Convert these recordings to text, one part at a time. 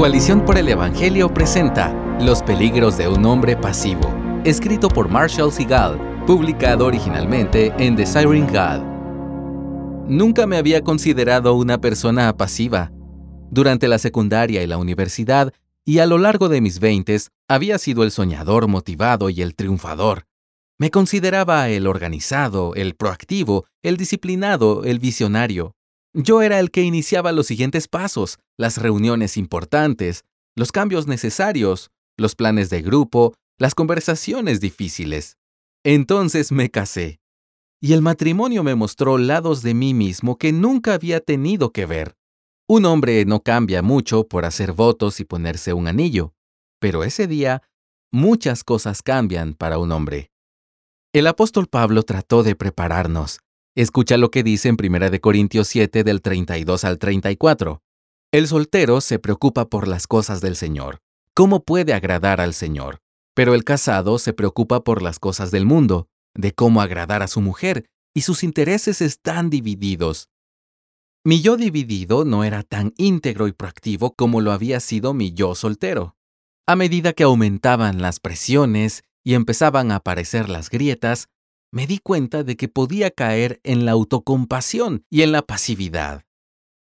Coalición por el Evangelio presenta Los peligros de un hombre pasivo, escrito por Marshall Segal, publicado originalmente en Desiring God. Nunca me había considerado una persona pasiva. Durante la secundaria y la universidad, y a lo largo de mis veintes, había sido el soñador motivado y el triunfador. Me consideraba el organizado, el proactivo, el disciplinado, el visionario. Yo era el que iniciaba los siguientes pasos, las reuniones importantes, los cambios necesarios, los planes de grupo, las conversaciones difíciles. Entonces me casé. Y el matrimonio me mostró lados de mí mismo que nunca había tenido que ver. Un hombre no cambia mucho por hacer votos y ponerse un anillo, pero ese día muchas cosas cambian para un hombre. El apóstol Pablo trató de prepararnos, Escucha lo que dice en 1 Corintios 7 del 32 al 34. El soltero se preocupa por las cosas del Señor. ¿Cómo puede agradar al Señor? Pero el casado se preocupa por las cosas del mundo, de cómo agradar a su mujer, y sus intereses están divididos. Mi yo dividido no era tan íntegro y proactivo como lo había sido mi yo soltero. A medida que aumentaban las presiones y empezaban a aparecer las grietas, me di cuenta de que podía caer en la autocompasión y en la pasividad.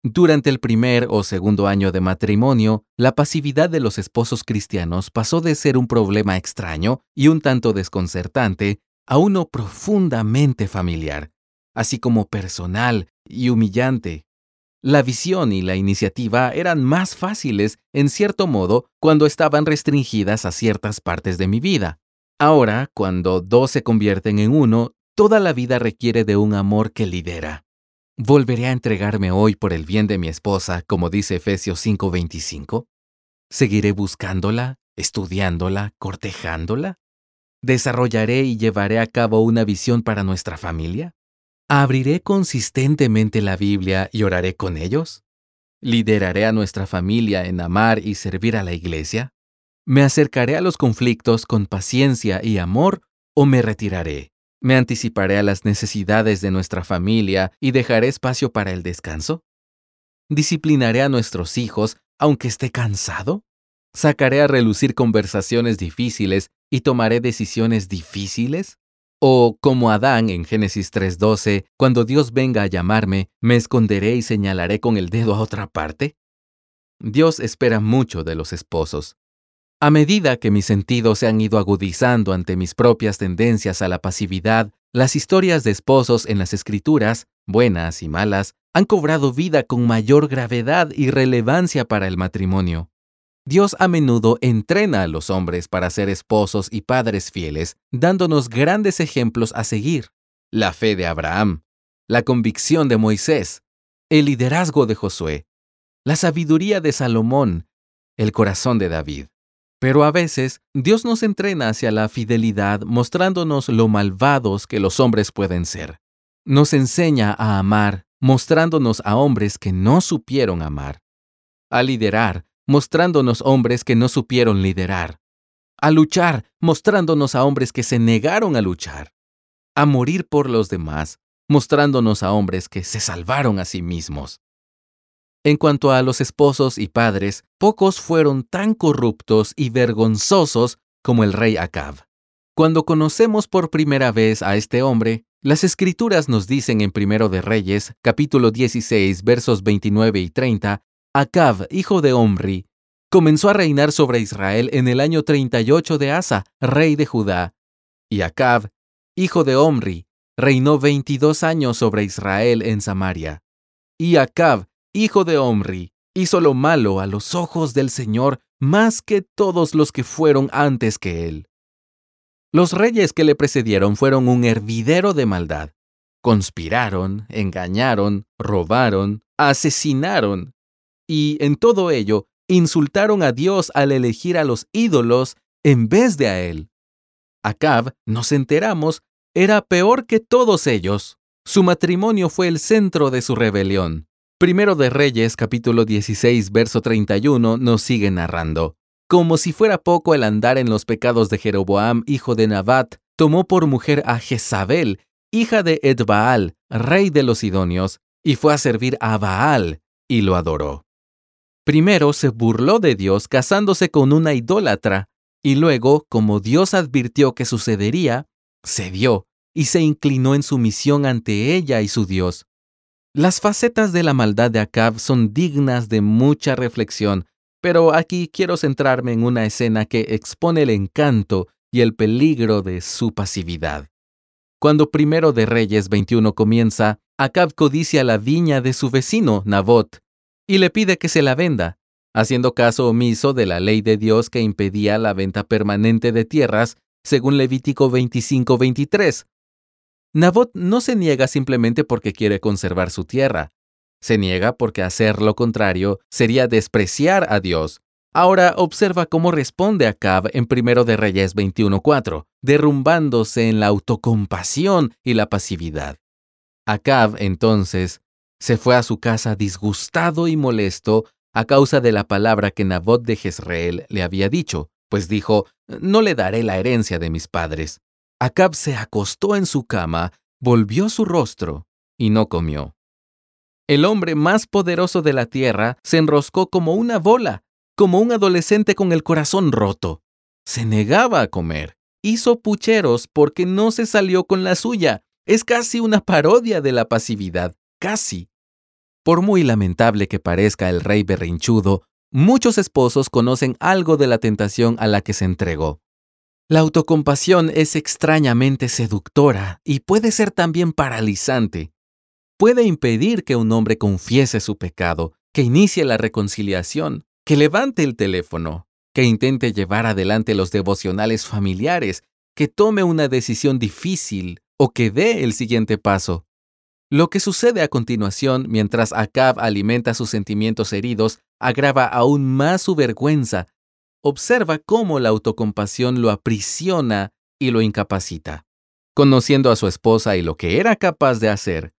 Durante el primer o segundo año de matrimonio, la pasividad de los esposos cristianos pasó de ser un problema extraño y un tanto desconcertante a uno profundamente familiar, así como personal y humillante. La visión y la iniciativa eran más fáciles, en cierto modo, cuando estaban restringidas a ciertas partes de mi vida. Ahora, cuando dos se convierten en uno, toda la vida requiere de un amor que lidera. ¿Volveré a entregarme hoy por el bien de mi esposa, como dice Efesios 5:25? ¿Seguiré buscándola, estudiándola, cortejándola? ¿Desarrollaré y llevaré a cabo una visión para nuestra familia? ¿Abriré consistentemente la Biblia y oraré con ellos? ¿Lideraré a nuestra familia en amar y servir a la iglesia? ¿Me acercaré a los conflictos con paciencia y amor o me retiraré? ¿Me anticiparé a las necesidades de nuestra familia y dejaré espacio para el descanso? ¿Disciplinaré a nuestros hijos aunque esté cansado? ¿Sacaré a relucir conversaciones difíciles y tomaré decisiones difíciles? ¿O, como Adán en Génesis 3:12, cuando Dios venga a llamarme, me esconderé y señalaré con el dedo a otra parte? Dios espera mucho de los esposos. A medida que mis sentidos se han ido agudizando ante mis propias tendencias a la pasividad, las historias de esposos en las escrituras, buenas y malas, han cobrado vida con mayor gravedad y relevancia para el matrimonio. Dios a menudo entrena a los hombres para ser esposos y padres fieles, dándonos grandes ejemplos a seguir. La fe de Abraham, la convicción de Moisés, el liderazgo de Josué, la sabiduría de Salomón, el corazón de David. Pero a veces Dios nos entrena hacia la fidelidad mostrándonos lo malvados que los hombres pueden ser. Nos enseña a amar mostrándonos a hombres que no supieron amar. A liderar mostrándonos hombres que no supieron liderar. A luchar mostrándonos a hombres que se negaron a luchar. A morir por los demás mostrándonos a hombres que se salvaron a sí mismos. En cuanto a los esposos y padres, pocos fueron tan corruptos y vergonzosos como el rey Acab. Cuando conocemos por primera vez a este hombre, las escrituras nos dicen en Primero de Reyes, capítulo 16, versos 29 y 30, Acab, hijo de Omri, comenzó a reinar sobre Israel en el año 38 de Asa, rey de Judá. Y Acab, hijo de Omri, reinó 22 años sobre Israel en Samaria. Y Acab, hijo de Omri, hizo lo malo a los ojos del Señor más que todos los que fueron antes que él. Los reyes que le precedieron fueron un hervidero de maldad. Conspiraron, engañaron, robaron, asesinaron, y en todo ello insultaron a Dios al elegir a los ídolos en vez de a él. Acab, nos enteramos, era peor que todos ellos. Su matrimonio fue el centro de su rebelión. Primero de Reyes, capítulo 16, verso 31, nos sigue narrando. Como si fuera poco el andar en los pecados de Jeroboam, hijo de Nabat, tomó por mujer a Jezabel, hija de Edbaal, rey de los Sidonios, y fue a servir a Baal, y lo adoró. Primero se burló de Dios casándose con una idólatra, y luego, como Dios advirtió que sucedería, cedió y se inclinó en sumisión ante ella y su Dios. Las facetas de la maldad de Acab son dignas de mucha reflexión, pero aquí quiero centrarme en una escena que expone el encanto y el peligro de su pasividad. Cuando primero de Reyes 21 comienza, Acab codicia la viña de su vecino, Nabot, y le pide que se la venda, haciendo caso omiso de la ley de Dios que impedía la venta permanente de tierras, según Levítico 25-23. Nabot no se niega simplemente porque quiere conservar su tierra. Se niega porque hacer lo contrario sería despreciar a Dios. Ahora observa cómo responde Acab en 1 de Reyes 21.4, derrumbándose en la autocompasión y la pasividad. Acab, entonces, se fue a su casa disgustado y molesto a causa de la palabra que Nabot de Jezreel le había dicho, pues dijo, no le daré la herencia de mis padres. Acab se acostó en su cama, volvió su rostro y no comió. El hombre más poderoso de la tierra se enroscó como una bola, como un adolescente con el corazón roto. Se negaba a comer. Hizo pucheros porque no se salió con la suya. Es casi una parodia de la pasividad, casi. Por muy lamentable que parezca el rey berrinchudo, muchos esposos conocen algo de la tentación a la que se entregó. La autocompasión es extrañamente seductora y puede ser también paralizante. Puede impedir que un hombre confiese su pecado, que inicie la reconciliación, que levante el teléfono, que intente llevar adelante los devocionales familiares, que tome una decisión difícil o que dé el siguiente paso. Lo que sucede a continuación mientras Acab alimenta sus sentimientos heridos agrava aún más su vergüenza observa cómo la autocompasión lo aprisiona y lo incapacita. Conociendo a su esposa y lo que era capaz de hacer,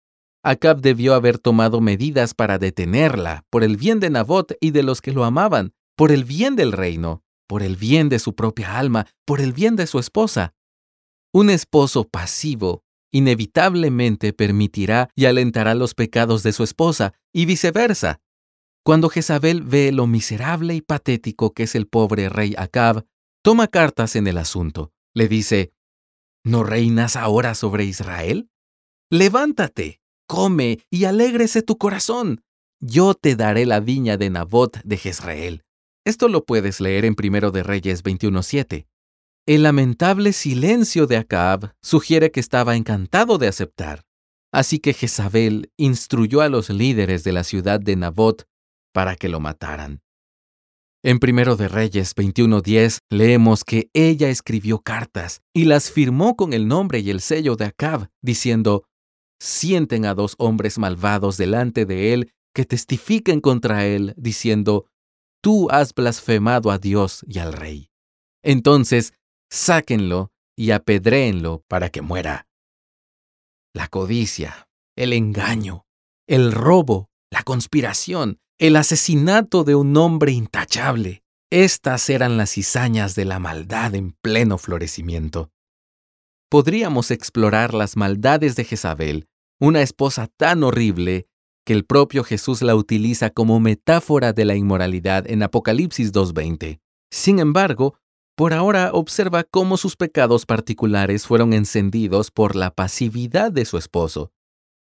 Acab debió haber tomado medidas para detenerla, por el bien de Nabot y de los que lo amaban, por el bien del reino, por el bien de su propia alma, por el bien de su esposa. Un esposo pasivo inevitablemente permitirá y alentará los pecados de su esposa, y viceversa. Cuando Jezabel ve lo miserable y patético que es el pobre rey Acab, toma cartas en el asunto. Le dice, ¿No reinas ahora sobre Israel? Levántate, come y alégrese tu corazón. Yo te daré la viña de Nabot de Jezreel. Esto lo puedes leer en 1 de Reyes 21.7. El lamentable silencio de Acab sugiere que estaba encantado de aceptar. Así que Jezabel instruyó a los líderes de la ciudad de Nabot para que lo mataran. En Primero de Reyes 21:10 leemos que ella escribió cartas y las firmó con el nombre y el sello de Acab, diciendo, sienten a dos hombres malvados delante de él que testifiquen contra él, diciendo, tú has blasfemado a Dios y al rey. Entonces, sáquenlo y apedréenlo para que muera. La codicia, el engaño, el robo, la conspiración, el asesinato de un hombre intachable. Estas eran las cizañas de la maldad en pleno florecimiento. Podríamos explorar las maldades de Jezabel, una esposa tan horrible que el propio Jesús la utiliza como metáfora de la inmoralidad en Apocalipsis 2.20. Sin embargo, por ahora observa cómo sus pecados particulares fueron encendidos por la pasividad de su esposo.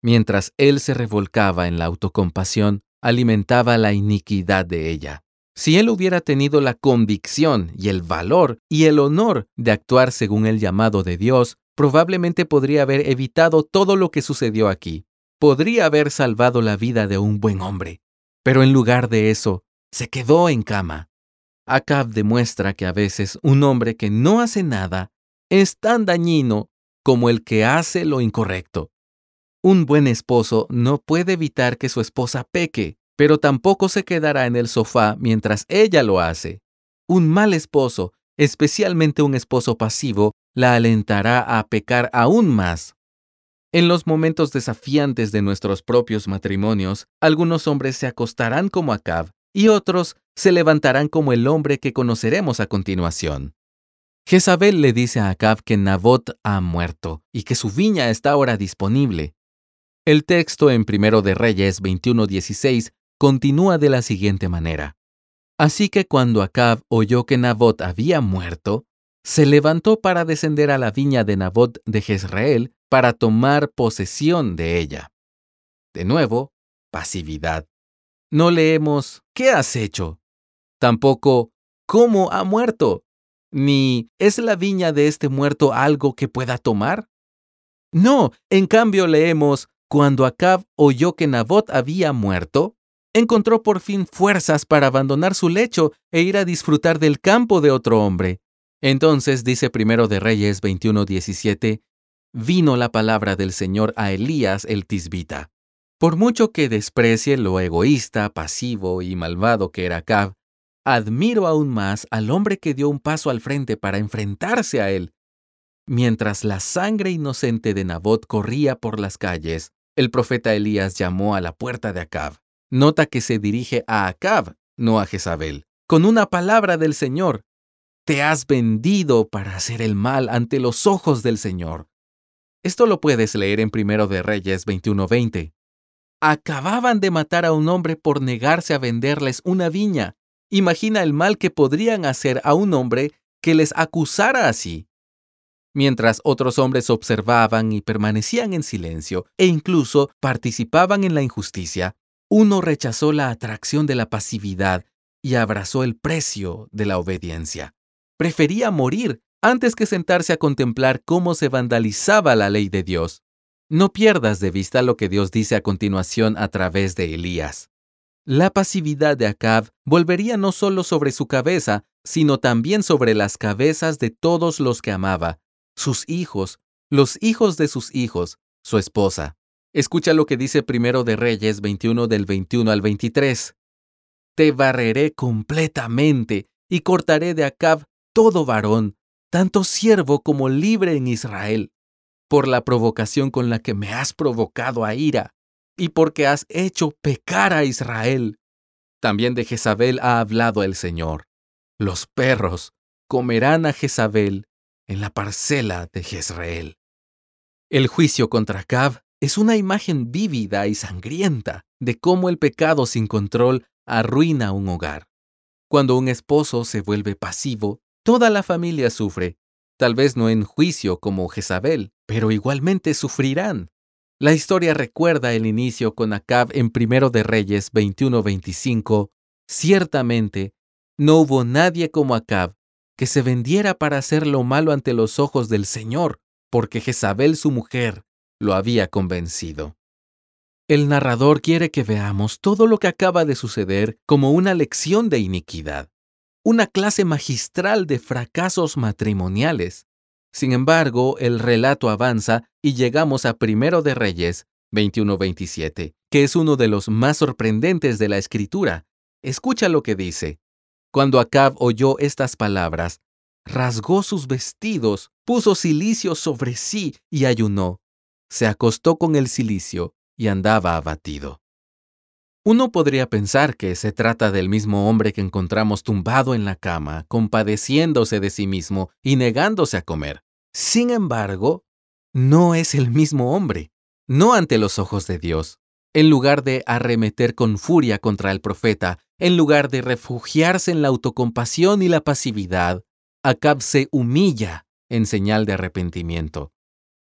Mientras él se revolcaba en la autocompasión, alimentaba la iniquidad de ella. Si él hubiera tenido la convicción y el valor y el honor de actuar según el llamado de Dios, probablemente podría haber evitado todo lo que sucedió aquí. Podría haber salvado la vida de un buen hombre. Pero en lugar de eso, se quedó en cama. Acab demuestra que a veces un hombre que no hace nada es tan dañino como el que hace lo incorrecto. Un buen esposo no puede evitar que su esposa peque, pero tampoco se quedará en el sofá mientras ella lo hace. Un mal esposo, especialmente un esposo pasivo, la alentará a pecar aún más. En los momentos desafiantes de nuestros propios matrimonios, algunos hombres se acostarán como Acab y otros se levantarán como el hombre que conoceremos a continuación. Jezabel le dice a Acab que Nabot ha muerto y que su viña está ahora disponible. El texto en Primero de Reyes 21:16 continúa de la siguiente manera. Así que cuando Acab oyó que Nabot había muerto, se levantó para descender a la viña de Nabot de Jezreel para tomar posesión de ella. De nuevo, pasividad. No leemos ¿qué has hecho? Tampoco ¿cómo ha muerto? Ni ¿es la viña de este muerto algo que pueda tomar? No, en cambio leemos cuando Acab oyó que Nabot había muerto, encontró por fin fuerzas para abandonar su lecho e ir a disfrutar del campo de otro hombre. Entonces dice primero de Reyes 21:17, vino la palabra del Señor a Elías el tisbita. Por mucho que desprecie lo egoísta, pasivo y malvado que era Acab, admiro aún más al hombre que dio un paso al frente para enfrentarse a él. Mientras la sangre inocente de Nabot corría por las calles, el profeta Elías llamó a la puerta de Acab. Nota que se dirige a Acab, no a Jezabel, con una palabra del Señor. Te has vendido para hacer el mal ante los ojos del Señor. Esto lo puedes leer en Primero de Reyes 21:20. Acababan de matar a un hombre por negarse a venderles una viña. Imagina el mal que podrían hacer a un hombre que les acusara así. Mientras otros hombres observaban y permanecían en silencio e incluso participaban en la injusticia, uno rechazó la atracción de la pasividad y abrazó el precio de la obediencia. Prefería morir antes que sentarse a contemplar cómo se vandalizaba la ley de Dios. No pierdas de vista lo que Dios dice a continuación a través de Elías. La pasividad de Acab volvería no solo sobre su cabeza, sino también sobre las cabezas de todos los que amaba, sus hijos, los hijos de sus hijos, su esposa. Escucha lo que dice primero de Reyes 21 del 21 al 23. Te barreré completamente y cortaré de Acab todo varón, tanto siervo como libre en Israel, por la provocación con la que me has provocado a ira, y porque has hecho pecar a Israel. También de Jezabel ha hablado el Señor. Los perros comerán a Jezabel en la parcela de Jezreel. El juicio contra Acab es una imagen vívida y sangrienta de cómo el pecado sin control arruina un hogar. Cuando un esposo se vuelve pasivo, toda la familia sufre, tal vez no en juicio como Jezabel, pero igualmente sufrirán. La historia recuerda el inicio con Acab en Primero de Reyes 21-25. Ciertamente, no hubo nadie como Acab que se vendiera para hacer lo malo ante los ojos del Señor, porque Jezabel su mujer lo había convencido. El narrador quiere que veamos todo lo que acaba de suceder como una lección de iniquidad, una clase magistral de fracasos matrimoniales. Sin embargo, el relato avanza y llegamos a Primero de Reyes 21-27, que es uno de los más sorprendentes de la escritura. Escucha lo que dice. Cuando Acab oyó estas palabras, rasgó sus vestidos, puso silicio sobre sí y ayunó se acostó con el silicio y andaba abatido. Uno podría pensar que se trata del mismo hombre que encontramos tumbado en la cama, compadeciéndose de sí mismo y negándose a comer. Sin embargo, no es el mismo hombre, no ante los ojos de Dios. En lugar de arremeter con furia contra el profeta, en lugar de refugiarse en la autocompasión y la pasividad, Acab se humilla en señal de arrepentimiento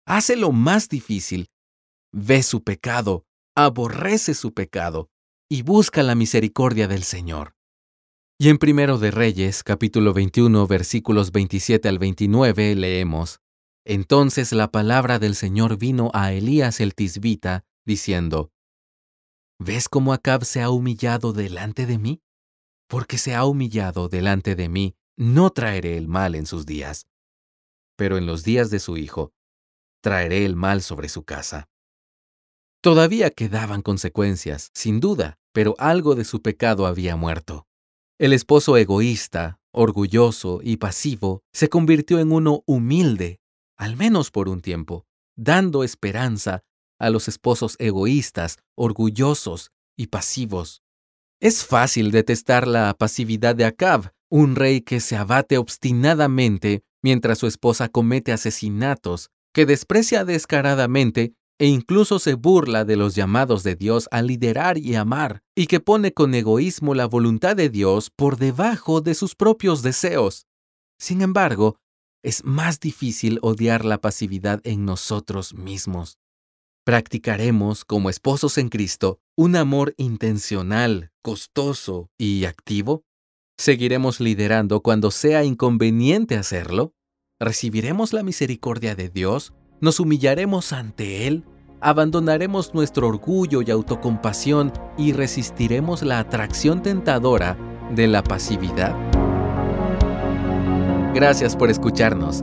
hace lo más difícil. Ve su pecado, aborrece su pecado y busca la misericordia del Señor. Y en Primero de Reyes, capítulo 21, versículos 27 al 29, leemos, Entonces la palabra del Señor vino a Elías el tisbita, diciendo, ¿Ves cómo Acab se ha humillado delante de mí? Porque se ha humillado delante de mí, no traeré el mal en sus días. Pero en los días de su hijo, traeré el mal sobre su casa. Todavía quedaban consecuencias, sin duda, pero algo de su pecado había muerto. El esposo egoísta, orgulloso y pasivo se convirtió en uno humilde, al menos por un tiempo, dando esperanza a los esposos egoístas, orgullosos y pasivos. Es fácil detestar la pasividad de Acab, un rey que se abate obstinadamente mientras su esposa comete asesinatos que desprecia descaradamente e incluso se burla de los llamados de Dios a liderar y amar, y que pone con egoísmo la voluntad de Dios por debajo de sus propios deseos. Sin embargo, es más difícil odiar la pasividad en nosotros mismos. Practicaremos, como esposos en Cristo, un amor intencional, costoso y activo. ¿Seguiremos liderando cuando sea inconveniente hacerlo? ¿Recibiremos la misericordia de Dios? ¿Nos humillaremos ante Él? ¿Abandonaremos nuestro orgullo y autocompasión y resistiremos la atracción tentadora de la pasividad? Gracias por escucharnos.